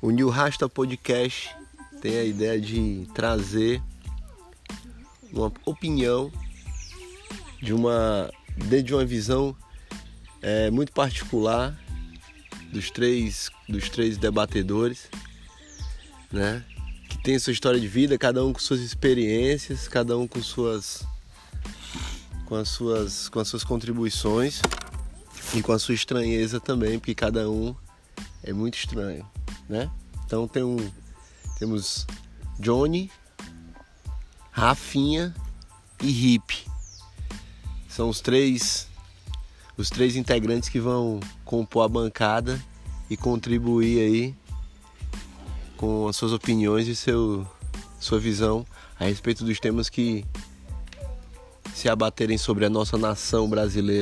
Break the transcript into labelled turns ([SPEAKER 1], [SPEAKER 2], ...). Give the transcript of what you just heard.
[SPEAKER 1] O New Rasta Podcast tem a ideia de trazer uma opinião de uma de uma visão é, muito particular dos três dos três debatedores, né? Que tem sua história de vida, cada um com suas experiências, cada um com suas com as suas com as suas contribuições e com a sua estranheza também, porque cada um é muito estranho, né? Então tem um temos Johnny, Rafinha e Hip. São os três os três integrantes que vão compor a bancada e contribuir aí com as suas opiniões e seu sua visão a respeito dos temas que se abaterem sobre a nossa nação brasileira